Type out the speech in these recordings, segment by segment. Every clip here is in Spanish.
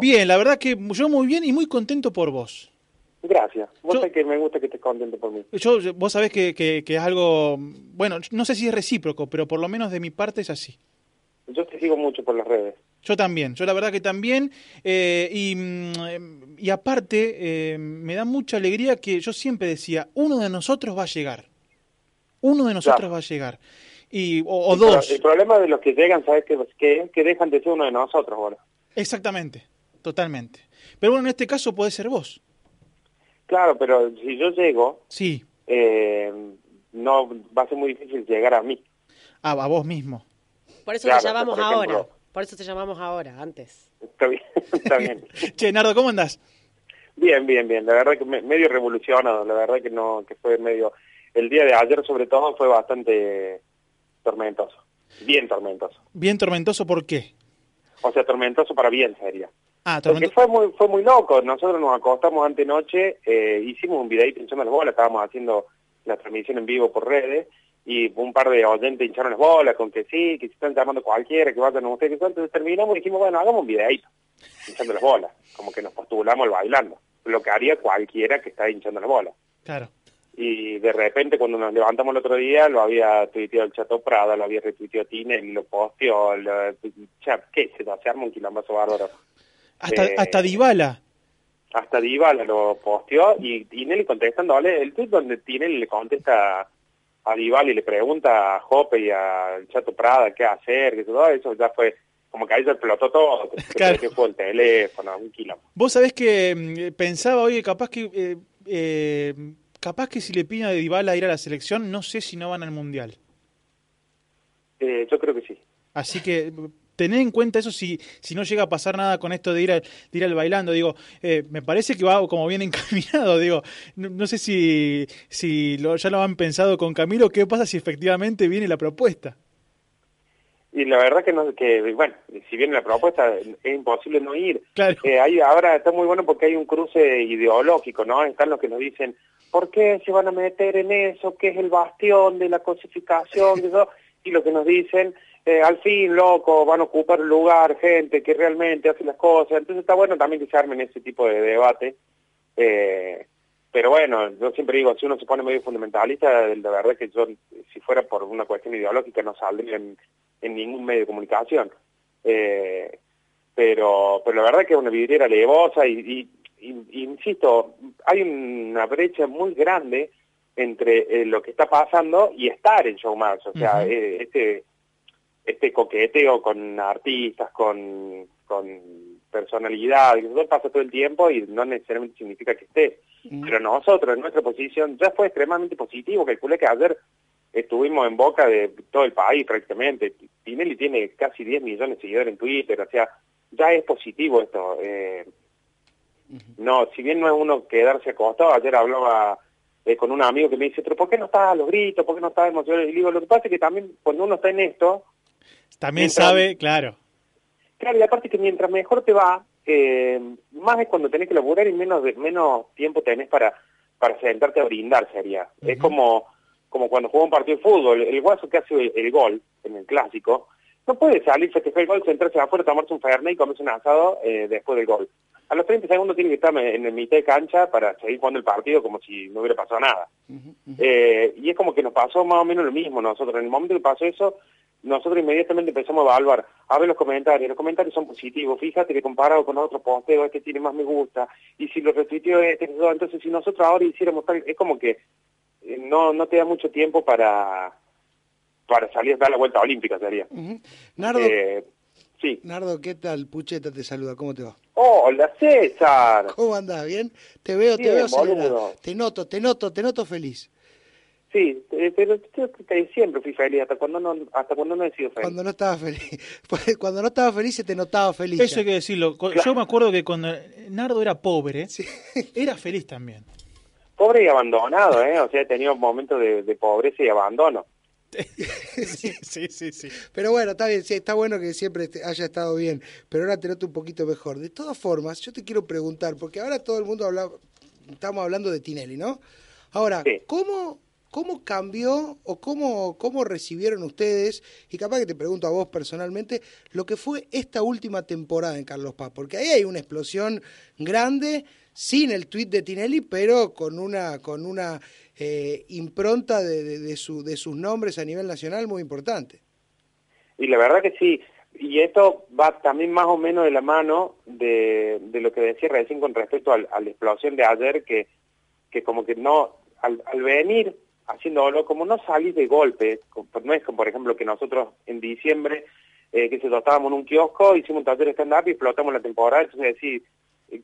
Bien, la verdad que yo muy bien y muy contento por vos. Gracias. Vos Yo- sabés que me gusta que estés contento por mí. Yo, vos sabés que, que- que es algo, bueno, no sé si es recíproco, pero por lo menos de mi parte es así. Yo te sigo mucho por las redes. Yo también, yo la verdad que también. eh, y, mm, y aparte, eh, me da mucha alegría que yo siempre decía, uno de nosotros va a llegar. Uno de nosotros Claro. va a llegar. Y, o, o El pro- dos. El problema de los que llegan, ¿sabes qué? Que, que dejan de ser uno de nosotros ahora. Exactamente, totalmente. Pero bueno, en este caso puede ser vos. Claro, pero si yo llego, Sí, eh, no va a ser muy difícil llegar a mí. a, a vos mismo. Por eso Claro, te llamamos por ejemplo. ahora. Por eso te llamamos ahora, antes. Está bien, está bien. Che, Nardo, ¿cómo andás? Bien, bien, bien. La verdad que me- medio revolucionado. La verdad que no, que fue medio. El día de ayer, sobre todo, fue bastante tormentoso. Bien tormentoso. Bien tormentoso, ¿por qué? O sea, tormentoso para bien sería. Ah, Porque fue muy, fue muy loco. Nosotros nos acostamos antenoche, eh, hicimos un videito hinchando las bolas, estábamos haciendo la transmisión en vivo por redes, y un par de oyentes hincharon las bolas con que sí, que se están llamando cualquiera, que vayan a ustedes, que eso. entonces terminamos y dijimos, bueno, hagamos un videito, hinchando las bolas, como que nos postulamos al bailando, lo que haría cualquiera que está hinchando las bolas. Claro. Y de repente cuando nos levantamos el otro día, lo había tuiteado el Chato Prada, lo había retuiteado Tinel, lo posteó, lo, ya, qué yo, se arma un quilombazo bárbaro. Hasta, Eh, hasta Dybala. hasta Dybala lo posteó y Tinelli contestándole, el tweet donde Tinelli le contesta a Dybala y le pregunta a Jope y al Chato Prada qué hacer, que todo eso ya fue como que ahí se explotó todo, que Claro. que fue el teléfono, un quilombo. Vos sabés que mm, pensaba, oye, capaz que eh, eh, capaz que si le piden a Dybala ir a la selección, no sé si no van al Mundial. Eh, yo creo que sí. Así que tené en cuenta eso si, si no llega a pasar nada con esto de ir, al- de ir al bailando. Digo, eh, me parece que va como bien encaminado. Digo, no, no sé si, si lo- ya lo han pensado con Camilo. ¿Qué pasa si efectivamente viene la propuesta? Y la verdad que, no, que bueno, si viene la propuesta, es imposible no ir. Claro. Eh, ahí ahora está muy bueno porque hay un cruce ideológico, ¿no? Están los que nos dicen, ¿por qué se van a meter en eso? ¿Qué es el bastión de la cosificación? de eso? Y los que nos dicen, eh, al fin, loco, van a ocupar un lugar, gente que realmente hace las cosas. Entonces está bueno también que se armen ese tipo de debate. Eh, pero bueno, yo siempre digo, si uno se pone medio fundamentalista, la verdad que yo, si fuera por una cuestión ideológica, no saldría en, en ningún medio de comunicación. Eh, pero, pero la verdad que es una vidriera levosa y, y- y- insisto, hay una brecha muy grande entre eh, lo que está pasando y estar en Showmatch. O sea, eh, este, este coqueteo con artistas, con, con personalidad, eso pasa todo el tiempo y no necesariamente significa que esté. Pero nosotros, en nuestra posición, ya fue extremadamente positivo. Calculé que ayer estuvimos en boca de todo el país prácticamente. Tinelli tiene casi 10 millones de seguidores en Twitter, o sea, ya es positivo esto. Eh, no, si bien no es uno quedarse acostado, ayer hablaba eh, con un amigo que me dice, pero ¿por qué no estás a los gritos? ¿Por qué no estás emocionado? Y digo, lo que pasa es que también cuando uno está en esto, También Mientras- sabe, claro. Claro, y aparte que mientras mejor te va, eh, más es cuando tenés que laburar y menos menos tiempo tenés para para sentarte a brindar, sería. Es como como cuando juega un partido de fútbol, el guaso que hace el, el gol en el clásico, no puede salir, festejar el gol, sentarse afuera, tomarse un fernet y comerse un asado eh, después del gol. A los 30 segundos tiene que estar en el mitad de cancha para seguir jugando el partido como si no hubiera pasado nada. Eh, y es como que nos pasó más o menos lo mismo nosotros. En el momento que pasó eso, nosotros inmediatamente empezamos a evaluar, a ver los comentarios. Los comentarios son positivos. Fíjate que comparado con otro posteo, este tiene más me gusta. Y si lo retuiteó este, eso, entonces si nosotros ahora hiciéramos tal, es como que eh, no no te da mucho tiempo para para salir a dar la vuelta olímpica, sería. Nardo, Eh, sí. Nardo, ¿qué tal? Pucheta te saluda, ¿cómo te va? Hola, César. ¿Cómo andás? ¿Bien? Te veo, te veo acelerado. Te noto, te noto, te noto feliz. Sí, eh, pero siempre fui feliz, hasta cuando no, hasta cuando no he sido feliz. Cuando no estaba feliz. Pues, Cuando no estaba feliz se te notaba feliz. Eso ya. hay que decirlo. Claro. Yo me acuerdo que cuando Nardo era pobre, era feliz también. Pobre y abandonado, ¿eh? O sea, he tenido momentos de, de pobreza y abandono. sí, sí, sí, sí. Pero bueno, está bien, sí, está bueno que siempre te- haya estado bien, pero ahora te noto un poquito mejor. De todas formas, yo te quiero preguntar, porque ahora todo el mundo habla, estamos hablando de Tinelli, ¿no? Ahora, Sí. ¿cómo, ¿cómo cambió o cómo, cómo recibieron ustedes, y capaz que te pregunto a vos personalmente, lo que fue esta última temporada en Carlos Paz? Porque ahí hay una explosión grande, sin el tuit de Tinelli, pero con una, con una eh, impronta de, de- su, de sus nombres a nivel nacional muy importante. Y la verdad que sí. Y esto va también más o menos de la mano de, de lo que decía recién con respecto al- a la explosión de ayer, que, que como que no, al, al venir haciéndolo, como no salís de golpe, no es como por ejemplo que nosotros en diciembre, eh, que se estábamos en un kiosco, hicimos un taller de stand-up y explotamos la temporada, entonces decir,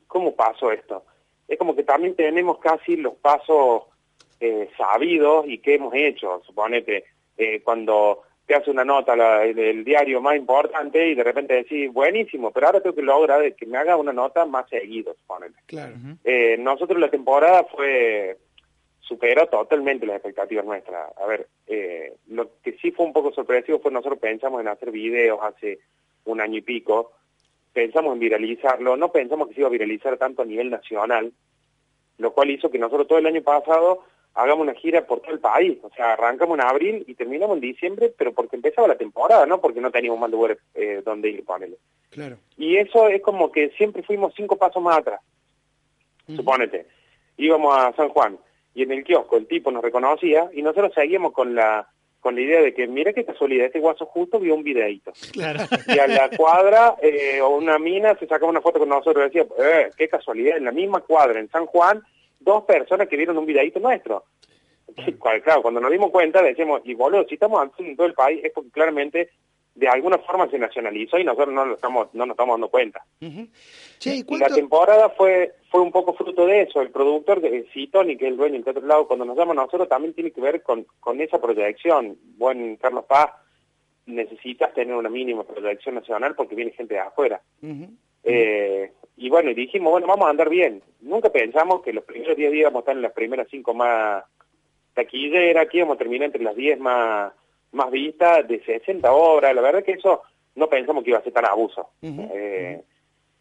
¿cómo pasó esto? Es como que también tenemos casi los pasos eh, sabidos y que hemos hecho, suponete, eh, cuando te hace una nota la- el, el diario más importante y de repente decís, buenísimo, pero ahora tengo que lograr que me haga una nota más seguido, suponete. Claro. Eh, nosotros la temporada fue superó totalmente las expectativas nuestras. A ver, eh, lo que sí fue un poco sorpresivo fue nosotros pensamos en hacer videos hace un año y pico, pensamos en viralizarlo, no pensamos que se iba a viralizar tanto a nivel nacional, lo cual hizo que nosotros todo el año pasado hagamos una gira por todo el país, o sea, arrancamos en abril y terminamos en diciembre, pero porque empezaba la temporada, no porque no teníamos más lugares eh, donde ir, ponele. Claro. Y eso es como que siempre fuimos cinco pasos más atrás. Supónete, íbamos a San Juan y en el kiosco el tipo nos reconocía y nosotros seguíamos con la con la idea de que mira qué casualidad, este guaso justo vio un videíto. Claro. Y a la cuadra eh, o una mina se sacaba una foto con nosotros y decía, eh, qué casualidad, en la misma cuadra en San Juan, dos personas que vieron un videíto nuestro. Claro, cuando nos dimos cuenta decíamos, y boludo, si estamos haciendo en todo el país es porque claramente de alguna forma se nacionalizó y nosotros no lo estamos, no nos estamos dando cuenta. Che, ¿y la temporada fue fue un poco fruto de eso. El productor, de Citoni, que es el dueño del Teatro Lado, cuando nos llama a nosotros también tiene que ver con, con esa proyección. Buen Carlos Paz, necesitas tener una mínima proyección nacional porque viene gente de afuera. Eh, y bueno, y dijimos, bueno, vamos a andar bien. Nunca pensamos que los primeros 10 días íbamos a estar en las primeras 5 más taquilleras, que íbamos a terminar entre las 10 más, más vistas de 60 obras. La verdad que eso no pensamos que iba a ser tan abuso. Eh,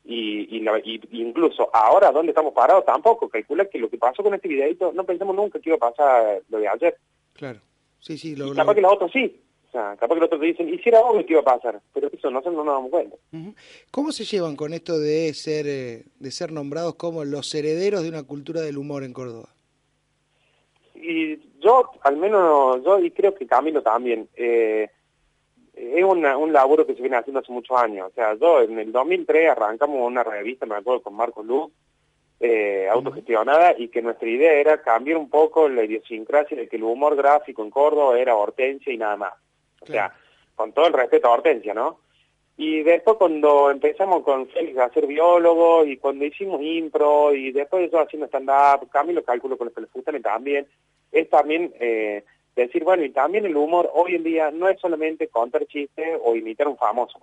y, y, la- y- incluso ahora, donde estamos parados, tampoco. Calcula que lo que pasó con este videito, no pensamos nunca que iba a pasar lo de ayer. Claro. Sí, sí, Y lo, capaz lo- que los otros sí. O sea, capaz que los otros dicen, y si era obvio que iba a pasar. Pero eso nosotros no nos damos cuenta. ¿Cómo se llevan con esto de ser eh, de ser nombrados como los herederos de una cultura del humor en Córdoba? Y yo, al menos yo, y creo que Camilo también, eh, es una- un laburo que se viene haciendo hace muchos años. O sea, yo en el 2003 arrancamos una revista, me acuerdo, con Marcos Luz, eh, autogestionada, y que nuestra idea era cambiar un poco la idiosincrasia de que el humor gráfico en Córdoba era Hortensia y nada más. O sea, con todo el respeto a Hortensia, ¿no? Y después cuando empezamos con Félix a ser biólogo y cuando hicimos impro y después de eso haciendo stand-up, Camilo calculo con los que les gustan también, es también eh, decir, bueno, y también el humor hoy en día no es solamente contar chistes o imitar a un famoso.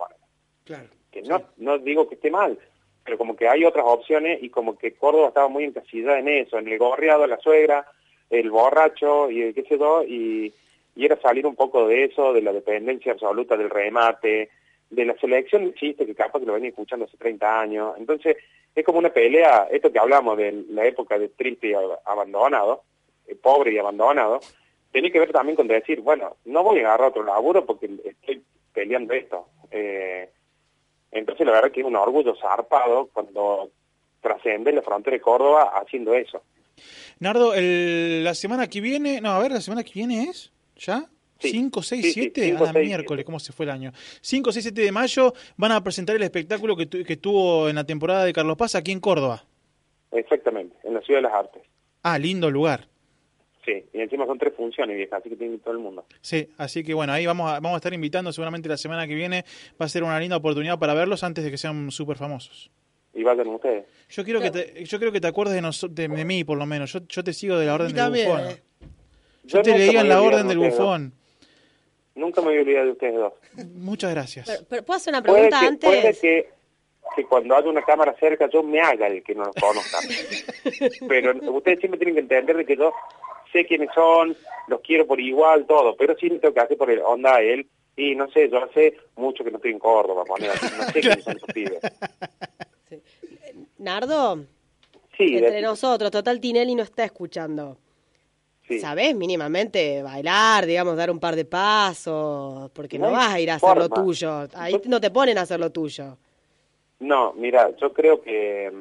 Claro. que no, no digo que esté mal, pero como que hay otras opciones y como que Córdoba estaba muy encasillada en eso, en el gorriado, la suegra, el borracho y el qué sé yo, y, y era salir un poco de eso, de la dependencia absoluta del remate, de la selección de chistes que capaz que lo venía escuchando hace 30 años. Entonces, es como una pelea, esto que hablamos de la época de triste y ab- abandonado, eh, pobre y abandonado, tiene que ver también con decir, bueno, no voy a agarrar otro laburo porque estoy peleando esto. Eh, entonces la verdad que es un orgullo zarpado cuando trascende la frontera de Córdoba haciendo eso. Nardo, el- la semana que viene, no, a ver, la semana que viene es, ¿ya? Sí. 5, 6, Sí, sí, 7, cinco, a la miércoles. ¿cómo se fue el año? 5, 6, 7 de mayo van a presentar el espectáculo que, tu- que tuvo en la temporada de Carlos Paz aquí en Córdoba. Exactamente, en la Ciudad de las Artes. Ah, lindo lugar. Sí, y encima son tres funciones, vieja, así que tiene todo el mundo. Sí, así que bueno, ahí vamos a, vamos a estar invitando seguramente la semana que viene. Va a ser una linda oportunidad para verlos antes de que sean súper famosos. Y vayan ustedes. Yo quiero que te, yo creo que te acuerdes de, de, de mí, por lo menos. Yo, yo te sigo de la orden Y de también, Bufón. eh. Yo, te leía en la orden de del bufón. Nunca me voy a olvidar de ustedes dos. Muchas gracias. Pero, pero ¿Puedo hacer una Puede pregunta que, antes? puede que, que cuando haya una cámara cerca yo me haga el que no los conozca. pero ustedes siempre tienen que entender de que yo sé quiénes son, los quiero por igual, todo, pero sí me tengo que hacer por el onda a él. Y no sé, yo hace mucho que no estoy en Córdoba, poner así, no sé quiénes son esos pibes. Nardo, Sí, entre de- nosotros, total Tinelli no está escuchando. Sí. ¿Sabés mínimamente bailar, digamos, dar un par de pasos? Porque no, vas a ir a hacer lo tuyo. Ahí no te ponen a hacer lo tuyo. No, mira, yo creo que,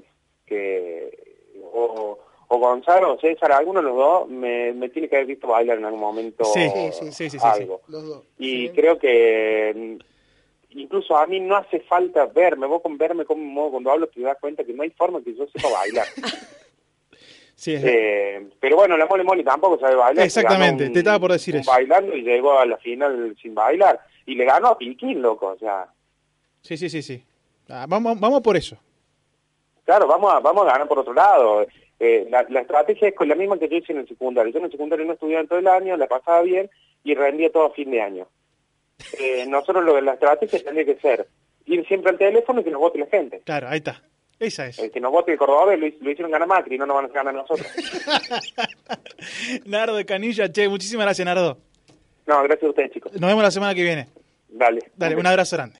que o, o Gonzalo o César, alguno de los dos, me, me tiene que haber visto bailar en algún momento Sí, sí, sí, sí, sí, sí, algo. Los dos. Y creo que mm, incluso a mí no hace falta verme, vos con verme como cuando hablo te das cuenta que no hay forma que yo sepa bailar. Sí, es- Eh, pero bueno, la Mole Mole tampoco sabe bailar. Exactamente, te estaba por decir eso. bailando y llegó a la final sin bailar. Y le ganó a Piquín, loco, o sea... sí, sí, sí, sí. Ah, vamos, vamos por eso. Claro, vamos a, vamos a ganar por otro lado. Eh, la, la estrategia es con la misma que yo hice en el secundario. Yo en el secundario no estudiaba todo el año, la pasaba bien y rendía todo a fin de año. Eh, nosotros lo, la estrategia tendría que ser ir siempre al teléfono y que nos vote la gente. Claro, ahí está. Esa es. El que nos vote el Córdoba lo, lo hicieron ganar Macri, no nos van a ganar nosotros. Nardo de Canilla, che, muchísimas gracias, Nardo. No, gracias a ustedes, chicos. Nos vemos la semana que viene. Dale. Dale, un abrazo grande.